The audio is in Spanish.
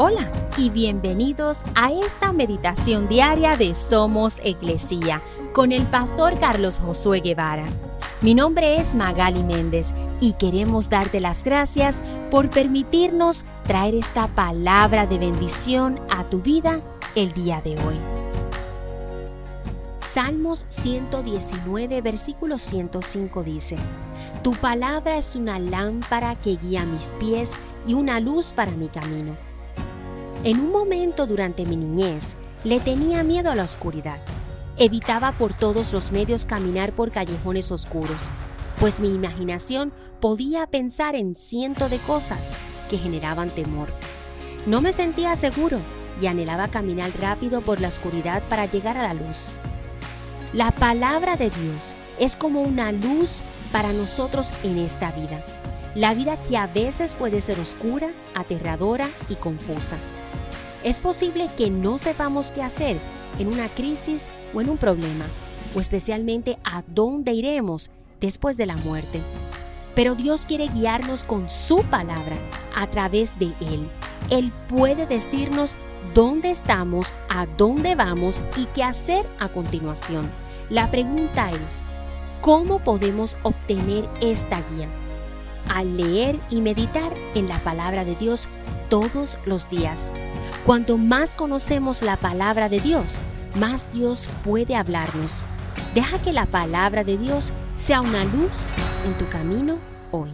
Hola y bienvenidos a esta meditación diaria de Somos Iglesia con el pastor Carlos Josué Guevara. Mi nombre es Magali Méndez y queremos darte las gracias por permitirnos traer esta palabra de bendición a tu vida el día de hoy. Salmos 119, versículo 105 dice, Tu palabra es una lámpara que guía mis pies y una luz para mi camino. En un momento durante mi niñez, le tenía miedo a la oscuridad. Evitaba por todos los medios caminar por callejones oscuros, pues mi imaginación podía pensar en cientos de cosas que generaban temor. No me sentía seguro y anhelaba caminar rápido por la oscuridad para llegar a la luz. La palabra de Dios es como una luz para nosotros en esta vida. La vida que a veces puede ser oscura, aterradora y confusa. Es posible que no sepamos qué hacer en una crisis o en un problema, o especialmente a dónde iremos después de la muerte. Pero Dios quiere guiarnos con su palabra a través de Él. Él puede decirnos dónde estamos, a dónde vamos y qué hacer a continuación. La pregunta es, ¿cómo podemos obtener esta guía? Al leer y meditar en la palabra de Dios todos los días. Cuanto más conocemos la palabra de Dios, más Dios puede hablarnos. Deja que la palabra de Dios sea una luz en tu camino hoy.